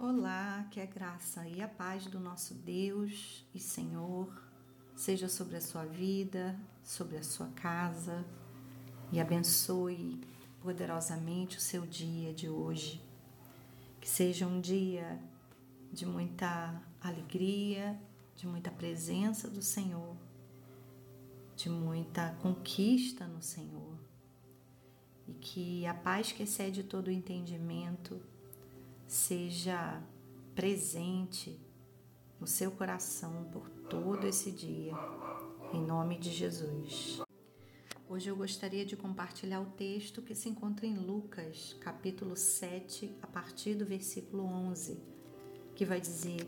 Olá, que a graça e a paz do nosso Deus e Senhor seja sobre a sua vida, sobre a sua casa e abençoe poderosamente o seu dia de hoje. Que seja um dia de muita alegria, de muita presença do Senhor, de muita conquista no Senhor. E que a paz que excede todo o entendimento seja presente no seu coração por todo esse dia, em nome de Jesus. Hoje eu gostaria de compartilhar o texto que se encontra em Lucas, capítulo 7, a partir do versículo 11, que vai dizer: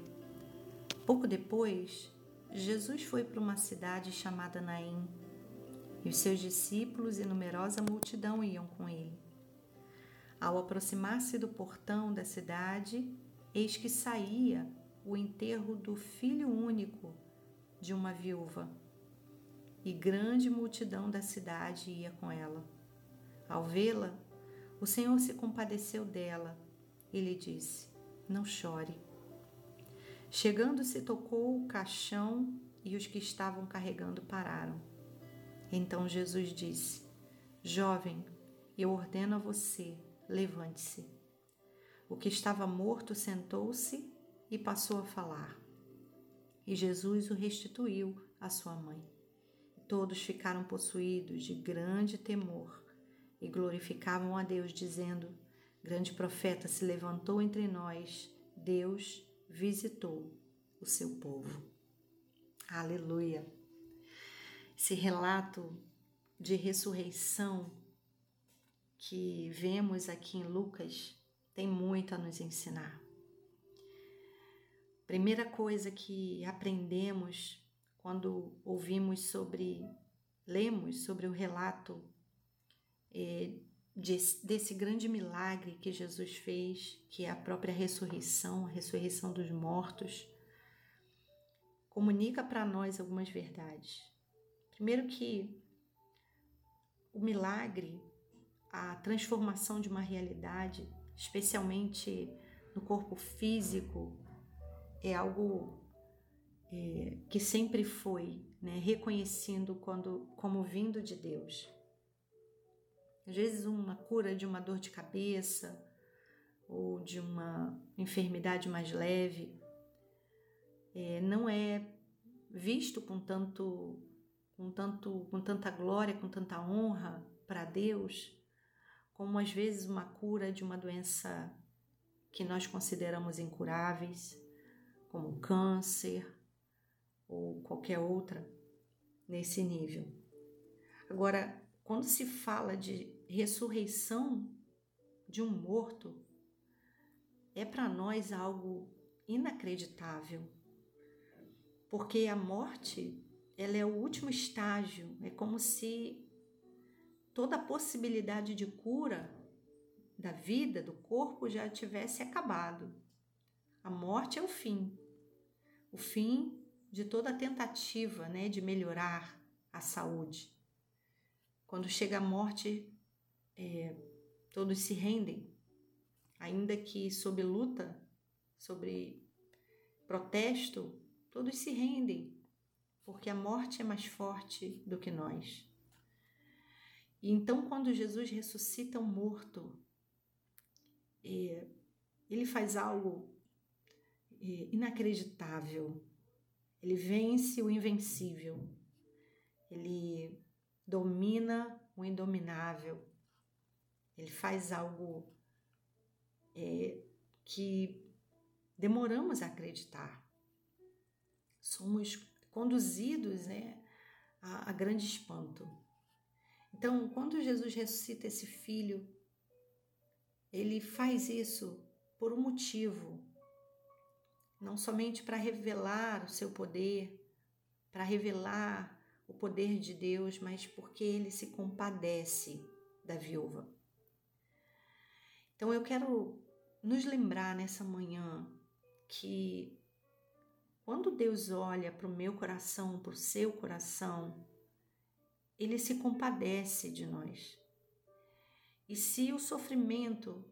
Pouco depois, Jesus foi para uma cidade chamada Naim, e os seus discípulos e numerosa multidão iam com ele. Ao aproximar-se do portão da cidade, eis que saía o enterro do filho único de uma viúva, e grande multidão da cidade ia com ela. Ao vê-la, o Senhor se compadeceu dela e lhe disse: Não chore. Chegando-se, tocou o caixão e os que estavam carregando pararam. Então Jesus disse: Jovem, eu ordeno a você, levante-se. O que estava morto sentou-se e passou a falar. E Jesus o restituiu à sua mãe. Todos ficaram possuídos de grande temor e glorificavam a Deus, dizendo: Grande profeta se levantou entre nós, Deus visitou o seu povo. Aleluia! Esse relato de ressurreição que vemos aqui em Lucas tem muito a nos ensinar. Primeira coisa que aprendemos quando ouvimos sobre, lemos sobre o relato é, desse grande milagre que Jesus fez, que é a própria ressurreição, a ressurreição dos mortos, comunica para nós algumas verdades. Primeiro que o milagre a transformação de uma realidade, especialmente no corpo físico, é algo é, que sempre foi, né, reconhecendo quando, como vindo de Deus. Às vezes, uma cura de uma dor de cabeça ou de uma enfermidade mais leve é, não é visto com tanto, com tanto, com tanta glória, com tanta honra para Deus como às vezes uma cura de uma doença que nós consideramos incuráveis, como câncer ou qualquer outra nesse nível. Agora, quando se fala de ressurreição de um morto, é para nós algo inacreditável. Porque a morte, ela é o último estágio, é como se toda a possibilidade de cura da vida, do corpo, já tivesse acabado. A morte é o fim. O fim de toda tentativa né, de melhorar a saúde. Quando chega a morte, é, todos se rendem, ainda que sob luta, sobre protesto, todos se rendem, porque a morte é mais forte do que nós. E então, quando Jesus ressuscita um morto, é, ele faz algo é, inacreditável. Ele vence o invencível. Ele domina o indominável. Ele faz algo é, que demoramos a acreditar. Somos conduzidos né, a, a grande espanto. Então, quando Jesus ressuscita esse filho, ele faz isso por um motivo, não somente para revelar o seu poder, para revelar o poder de Deus, mas porque ele se compadece da viúva. Então eu quero nos lembrar nessa manhã que quando Deus olha para o meu coração, para o seu coração, ele se compadece de nós. E se o sofrimento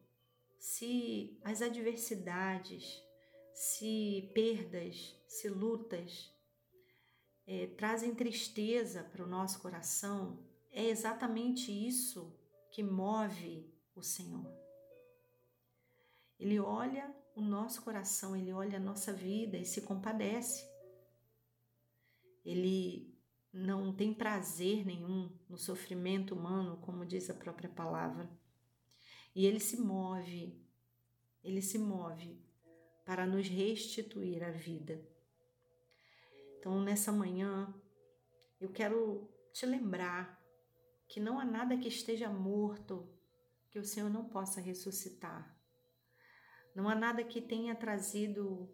se as adversidades, se perdas, se lutas é, trazem tristeza para o nosso coração, é exatamente isso que move o Senhor. Ele olha o nosso coração, ele olha a nossa vida e se compadece. Ele não tem prazer nenhum no sofrimento humano, como diz a própria palavra. E ele se move, ele se move para nos restituir a vida. Então, nessa manhã, eu quero te lembrar que não há nada que esteja morto que o Senhor não possa ressuscitar. Não há nada que tenha trazido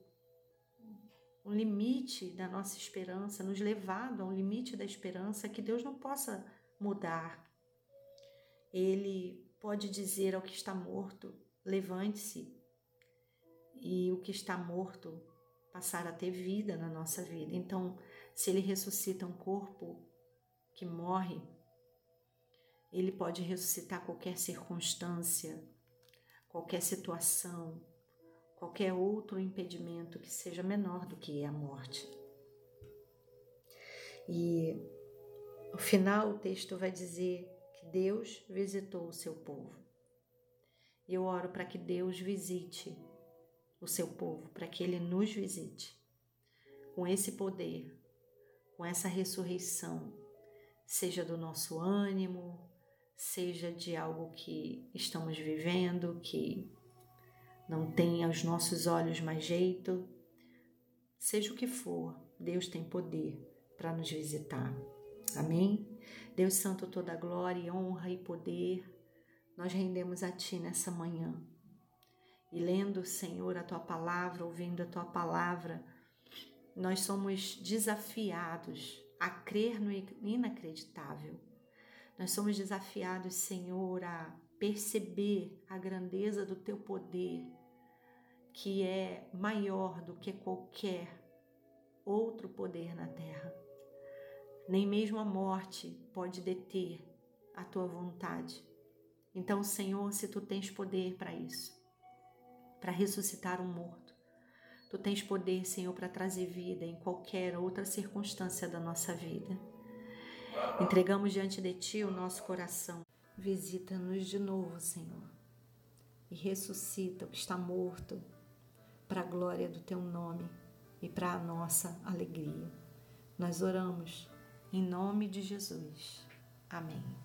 um limite da nossa esperança, nos levado a um limite da esperança que Deus não possa mudar. Ele pode dizer ao que está morto: levante-se, e o que está morto passar a ter vida na nossa vida. Então, se ele ressuscita um corpo que morre, ele pode ressuscitar qualquer circunstância, qualquer situação, qualquer outro impedimento que seja menor do que a morte. E no final o texto vai dizer que Deus visitou o seu povo. Eu oro para que Deus visite o seu povo, para que ele nos visite com esse poder, com essa ressurreição, seja do nosso ânimo, seja de algo que estamos vivendo, que não tem aos nossos olhos mais jeito, seja o que for, Deus tem poder para nos visitar. Amém? Deus Santo, toda glória, honra e poder, nós rendemos a Ti nessa manhã. E lendo, Senhor, a Tua palavra, ouvindo a Tua palavra, nós somos desafiados a crer no inacreditável. Nós somos desafiados, Senhor, a perceber a grandeza do teu poder, que é maior do que qualquer outro poder na terra. Nem mesmo a morte pode deter a tua vontade. Então, Senhor, se tu tens poder para isso, para ressuscitar um morto, tu tens poder, Senhor, para trazer vida em qualquer outra circunstância da nossa vida. Entregamos diante de Ti o nosso coração. Visita-nos de novo, Senhor, e ressuscita o que está morto para a glória do Teu nome e para a nossa alegria. Nós oramos em nome de Jesus. Amém.